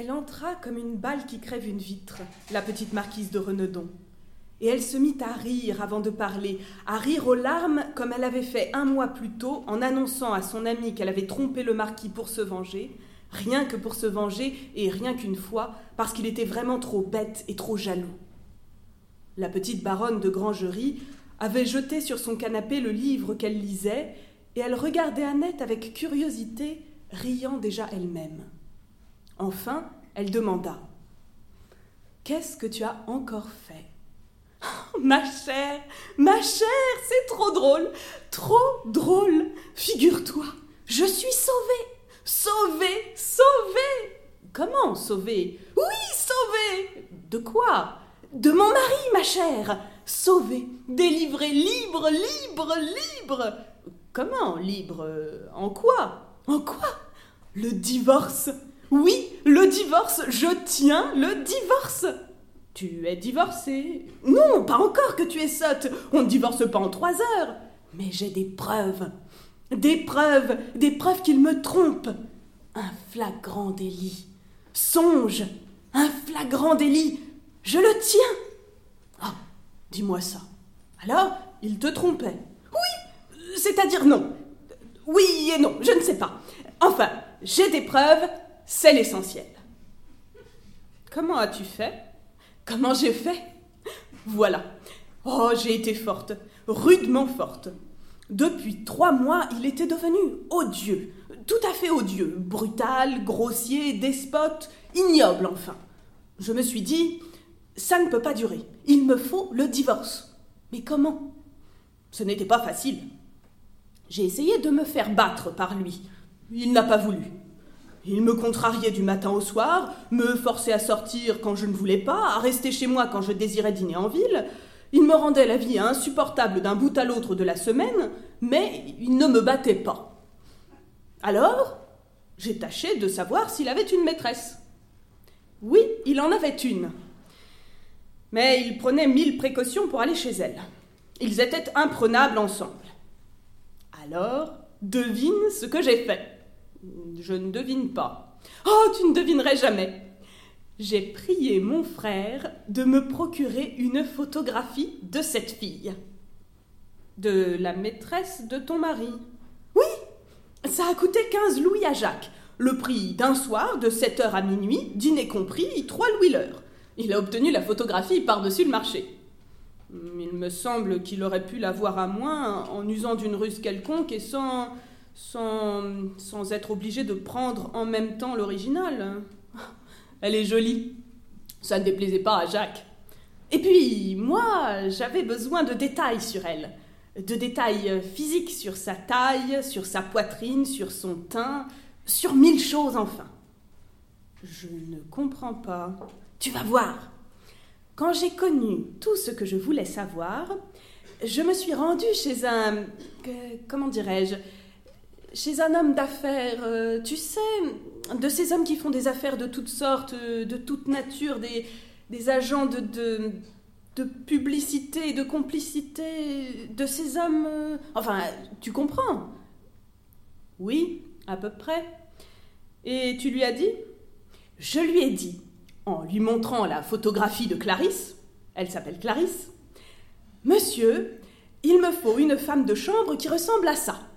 Elle entra comme une balle qui crève une vitre, la petite marquise de Renedon. Et elle se mit à rire avant de parler, à rire aux larmes comme elle avait fait un mois plus tôt en annonçant à son amie qu'elle avait trompé le marquis pour se venger, rien que pour se venger et rien qu'une fois, parce qu'il était vraiment trop bête et trop jaloux. La petite baronne de Grangerie avait jeté sur son canapé le livre qu'elle lisait, et elle regardait Annette avec curiosité, riant déjà elle-même. Enfin, elle demanda Qu'est-ce que tu as encore fait? Ma chère, ma chère, c'est trop drôle, trop drôle. Figure-toi, je suis sauvée, sauvée, sauvée. Comment sauvée? Oui, sauvée. De quoi? De mon mari, ma chère. Sauvée, délivrée, libre, libre, libre. Comment libre? En quoi? En quoi? Le divorce. Oui, le divorce. Je tiens le divorce. Tu es divorcée Non, pas encore que tu es sotte. On ne divorce pas en trois heures. Mais j'ai des preuves. Des preuves, des preuves qu'il me trompe. Un flagrant délit. Songe, un flagrant délit. Je le tiens. Ah, dis-moi ça. Alors, il te trompait Oui, c'est-à-dire non. Oui et non, je ne sais pas. Enfin, j'ai des preuves, c'est l'essentiel. Comment as-tu fait? Comment j'ai fait? Voilà. Oh, j'ai été forte, rudement forte. Depuis trois mois, il était devenu odieux, tout à fait odieux, brutal, grossier, despote, ignoble enfin. Je me suis dit, ça ne peut pas durer, il me faut le divorce. Mais comment? Ce n'était pas facile. J'ai essayé de me faire battre par lui. Il n'a pas voulu. Il me contrariait du matin au soir, me forçait à sortir quand je ne voulais pas, à rester chez moi quand je désirais dîner en ville. Il me rendait la vie insupportable d'un bout à l'autre de la semaine, mais il ne me battait pas. Alors, j'ai tâché de savoir s'il avait une maîtresse. Oui, il en avait une. Mais il prenait mille précautions pour aller chez elle. Ils étaient imprenables ensemble. Alors, devine ce que j'ai fait. Je ne devine pas. Oh, tu ne devinerais jamais. J'ai prié mon frère de me procurer une photographie de cette fille. De la maîtresse de ton mari. Oui, ça a coûté 15 louis à Jacques. Le prix d'un soir, de 7 heures à minuit, dîner compris, 3 louis l'heure. Il a obtenu la photographie par-dessus le marché. Il me semble qu'il aurait pu l'avoir à moins en usant d'une ruse quelconque et sans sans, être obligé de prendre en même temps l'original. Elle est jolie. Ça ne déplaisait pas à Jacques. Et puis, moi, j'avais besoin de détails sur elle. De détails physiques sur sa taille, sur sa poitrine, sur son teint, sur mille choses enfin. Je ne comprends pas. Tu vas voir. Quand j'ai connu tout ce que je voulais savoir, je me suis rendue chez un... comment dirais-je chez un homme d'affaires, euh, tu sais, de ces hommes qui font des affaires de toutes sortes, euh, de toute nature, des, agents de, de, de, publicité, de complicité, de ces hommes... Euh, enfin, tu comprends? Oui, à peu près. Et tu lui as dit? Je lui ai dit, en lui montrant la photographie de Clarisse, elle s'appelle Clarisse, Monsieur, il me faut une femme de chambre qui ressemble à ça.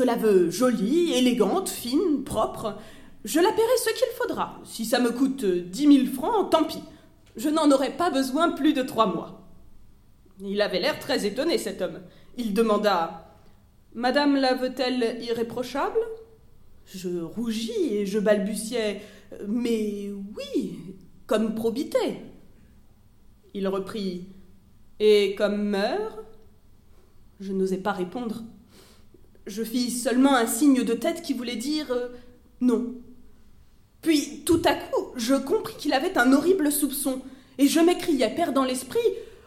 Je la veux jolie, élégante, fine, propre. Je la paierai ce qu'il faudra. Si ça me coûte dix mille francs, tant pis. Je n'en aurai pas besoin plus de trois mois. Il avait l'air très étonné, cet homme. Il demanda Madame la veut-elle irréprochable? Je rougis et je balbutiai Mais oui, comme probité. Il reprit Et comme meurt Je n'osais pas répondre. Je fis seulement un signe de tête qui voulait dire euh, non. Puis, tout à coup, je compris qu'il avait un horrible soupçon, et je m'écriai, perdant l'esprit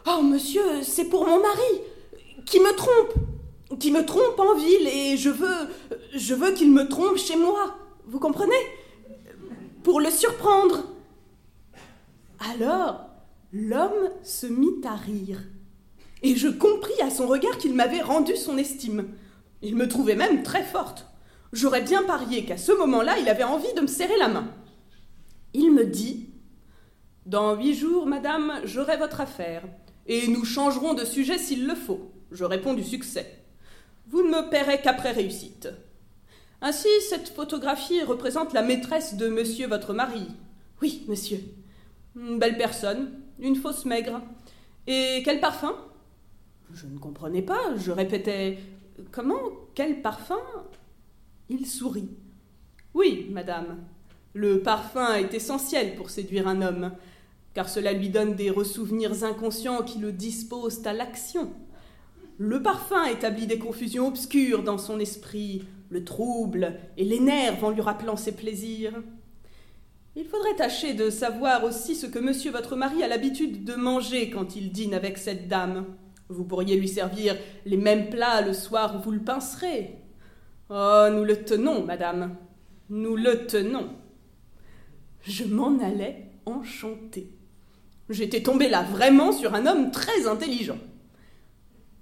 Oh, monsieur, c'est pour mon mari, qui me trompe, qui me trompe en ville, et je veux, je veux qu'il me trompe chez moi. Vous comprenez Pour le surprendre. Alors, l'homme se mit à rire, et je compris à son regard qu'il m'avait rendu son estime. Il me trouvait même très forte. J'aurais bien parié qu'à ce moment-là, il avait envie de me serrer la main. Il me dit Dans huit jours, madame, j'aurai votre affaire, et nous changerons de sujet s'il le faut. Je réponds du succès. Vous ne me paierez qu'après réussite. Ainsi, cette photographie représente la maîtresse de monsieur votre mari. Oui, monsieur. Une belle personne, une fausse maigre. Et quel parfum? Je ne comprenais pas, je répétais Comment Quel parfum Il sourit. Oui, madame. Le parfum est essentiel pour séduire un homme, car cela lui donne des ressouvenirs inconscients qui le disposent à l'action. Le parfum établit des confusions obscures dans son esprit, le trouble et l'énerve en lui rappelant ses plaisirs. Il faudrait tâcher de savoir aussi ce que monsieur votre mari a l'habitude de manger quand il dîne avec cette dame. Vous pourriez lui servir les mêmes plats le soir où vous le pincerez. Oh, nous le tenons, madame. Nous le tenons. Je m'en allais enchantée. J'étais tombée là vraiment sur un homme très intelligent.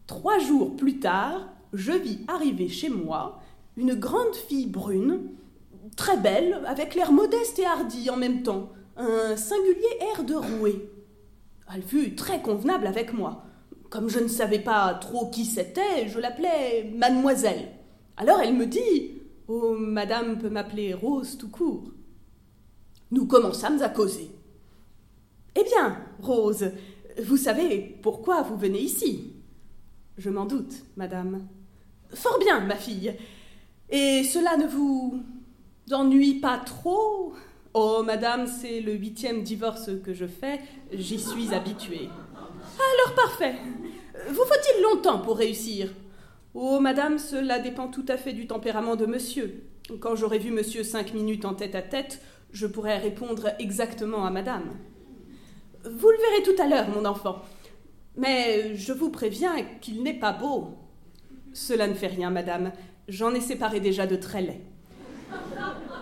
Trois jours plus tard, je vis arriver chez moi une grande fille brune, très belle, avec l'air modeste et hardi en même temps, un singulier air de rouée. Elle fut très convenable avec moi. Comme je ne savais pas trop qui c'était, je l'appelais mademoiselle. Alors elle me dit Oh, madame peut m'appeler Rose tout court. Nous commençâmes à causer. Eh bien, Rose, vous savez pourquoi vous venez ici? Je m'en doute, madame. Fort bien, ma fille. Et cela ne vous ennuie pas trop? Oh, madame, c'est le huitième divorce que je fais, j'y suis habituée. Alors parfait. Vous faut-il longtemps pour réussir? Oh, madame, cela dépend tout à fait du tempérament de monsieur. Quand j'aurai vu monsieur cinq minutes en tête à tête, je pourrai répondre exactement à madame. Vous le verrez tout à l'heure, mon enfant. Mais je vous préviens qu'il n'est pas beau. Cela ne fait rien, madame. J'en ai séparé déjà de très laid.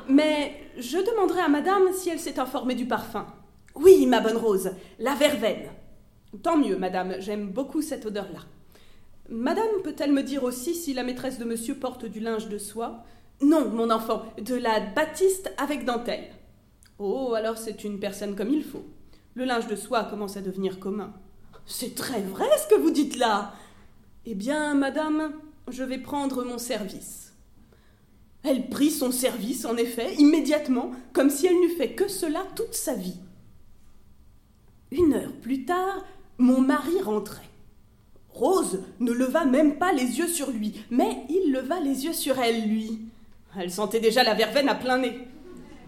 Mais je demanderai à madame si elle s'est informée du parfum. Oui, ma bonne Rose, la verveine. Tant mieux, madame, j'aime beaucoup cette odeur-là. Madame peut-elle me dire aussi si la maîtresse de monsieur porte du linge de soie? Non, mon enfant, de la batiste avec dentelle. Oh, alors c'est une personne comme il faut. Le linge de soie commence à devenir commun. C'est très vrai ce que vous dites là. Eh bien, madame, je vais prendre mon service. Elle prit son service, en effet, immédiatement, comme si elle n'eût fait que cela toute sa vie. Une heure plus tard, mon mari rentrait. Rose ne leva même pas les yeux sur lui, mais il leva les yeux sur elle, lui. Elle sentait déjà la verveine à plein nez.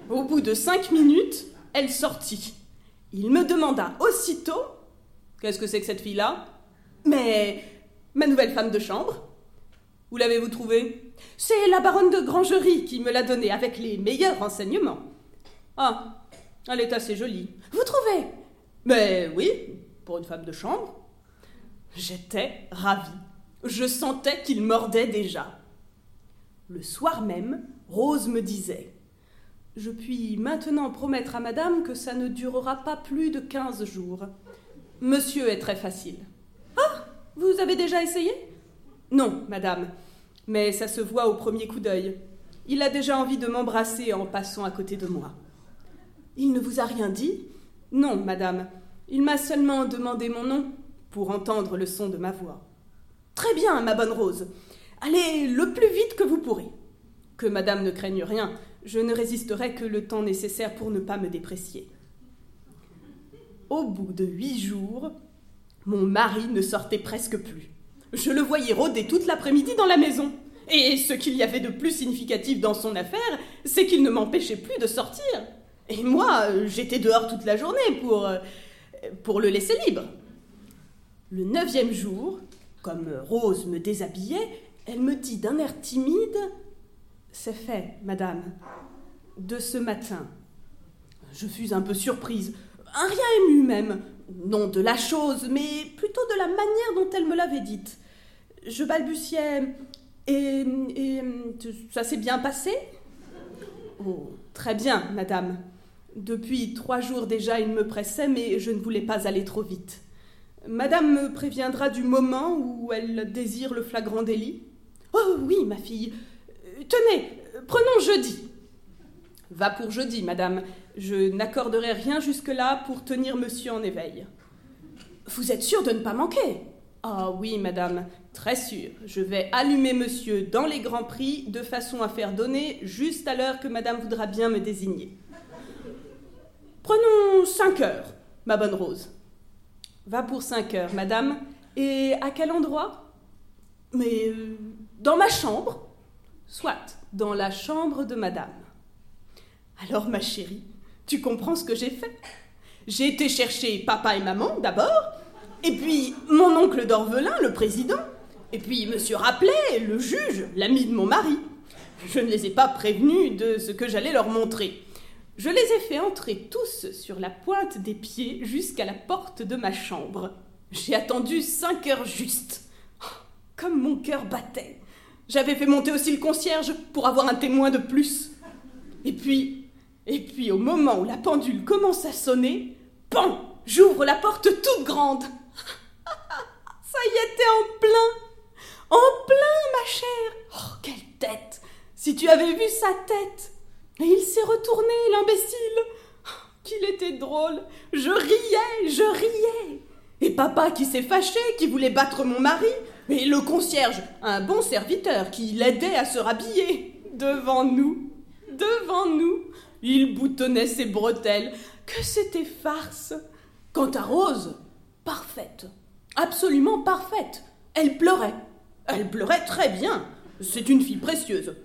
Au bout de cinq minutes, elle sortit. Il me demanda aussitôt Qu'est-ce que c'est que cette fille-là? Mais ma nouvelle femme de chambre? Où l'avez-vous trouvée? C'est la baronne de Grangerie qui me l'a donnée avec les meilleurs renseignements. Ah, elle est assez jolie. Vous trouvez? Mais oui, une femme de chambre. J'étais ravie. Je sentais qu'il mordait déjà. Le soir même, Rose me disait Je puis maintenant promettre à madame que ça ne durera pas plus de quinze jours. Monsieur est très facile. Ah Vous avez déjà essayé Non, madame. Mais ça se voit au premier coup d'œil. Il a déjà envie de m'embrasser en passant à côté de moi. Il ne vous a rien dit Non, madame. Il m'a seulement demandé mon nom pour entendre le son de ma voix. Très bien, ma bonne Rose. Allez le plus vite que vous pourrez. Que madame ne craigne rien, je ne résisterai que le temps nécessaire pour ne pas me déprécier. Au bout de huit jours, mon mari ne sortait presque plus. Je le voyais rôder toute l'après-midi dans la maison. Et ce qu'il y avait de plus significatif dans son affaire, c'est qu'il ne m'empêchait plus de sortir. Et moi, j'étais dehors toute la journée pour, pour le laisser libre. Le neuvième jour, comme Rose me déshabillait, elle me dit d'un air timide C'est fait, madame, de ce matin. Je fus un peu surprise un rien ému même. Non de la chose, mais plutôt de la manière dont elle me l'avait dite. Je balbutiais. Et, et ça s'est bien passé? Oh, très bien, madame. Depuis trois jours déjà, il me pressait, mais je ne voulais pas aller trop vite. Madame me préviendra du moment où elle désire le flagrant délit Oh oui, ma fille. Tenez, prenons jeudi. Va pour jeudi, madame. Je n'accorderai rien jusque-là pour tenir monsieur en éveil. Vous êtes sûre de ne pas manquer? Ah oui, madame, très sûr. Je vais allumer monsieur dans les grands prix de façon à faire donner juste à l'heure que madame voudra bien me désigner. Prenons cinq heures, ma bonne Rose. Va pour cinq heures, madame. Et à quel endroit? Mais euh, dans ma chambre. Soit, dans la chambre de madame. Alors, ma chérie, tu comprends ce que j'ai fait? J'ai été chercher papa et maman d'abord, et puis mon oncle d'Orvelin, le président, et puis monsieur Rappelet, le juge, l'ami de mon mari. Je ne les ai pas prévenus de ce que j'allais leur montrer. Je les ai fait entrer tous sur la pointe des pieds jusqu'à la porte de ma chambre. J'ai attendu cinq heures juste. Oh, comme mon cœur battait. J'avais fait monter aussi le concierge pour avoir un témoin de plus. Et puis, et puis au moment où la pendule commence à sonner, pan, j'ouvre la porte toute grande. Ça y était en plein. En plein, ma chère. Oh, quelle tête. Si tu avais vu sa tête. Et il s'est retourné, l'imbécile. Qu'il était drôle. Je riais, je riais. Et papa qui s'est fâché, qui voulait battre mon mari. Et le concierge, un bon serviteur qui l'aidait à se rhabiller. Devant nous, devant nous, il boutonnait ses bretelles. Que c'était farce. Quant à Rose, parfaite. Absolument parfaite. Elle pleurait. Elle pleurait très bien. C'est une fille précieuse.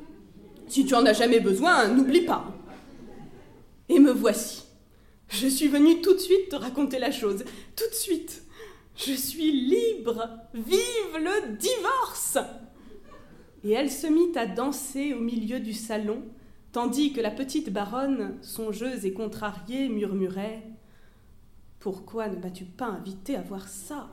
Si tu en as jamais besoin, n'oublie pas. Et me voici. Je suis venue tout de suite te raconter la chose. Tout de suite. Je suis libre. Vive le divorce. Et elle se mit à danser au milieu du salon, tandis que la petite baronne, songeuse et contrariée, murmurait Pourquoi ne m'as-tu pas invité à voir ça?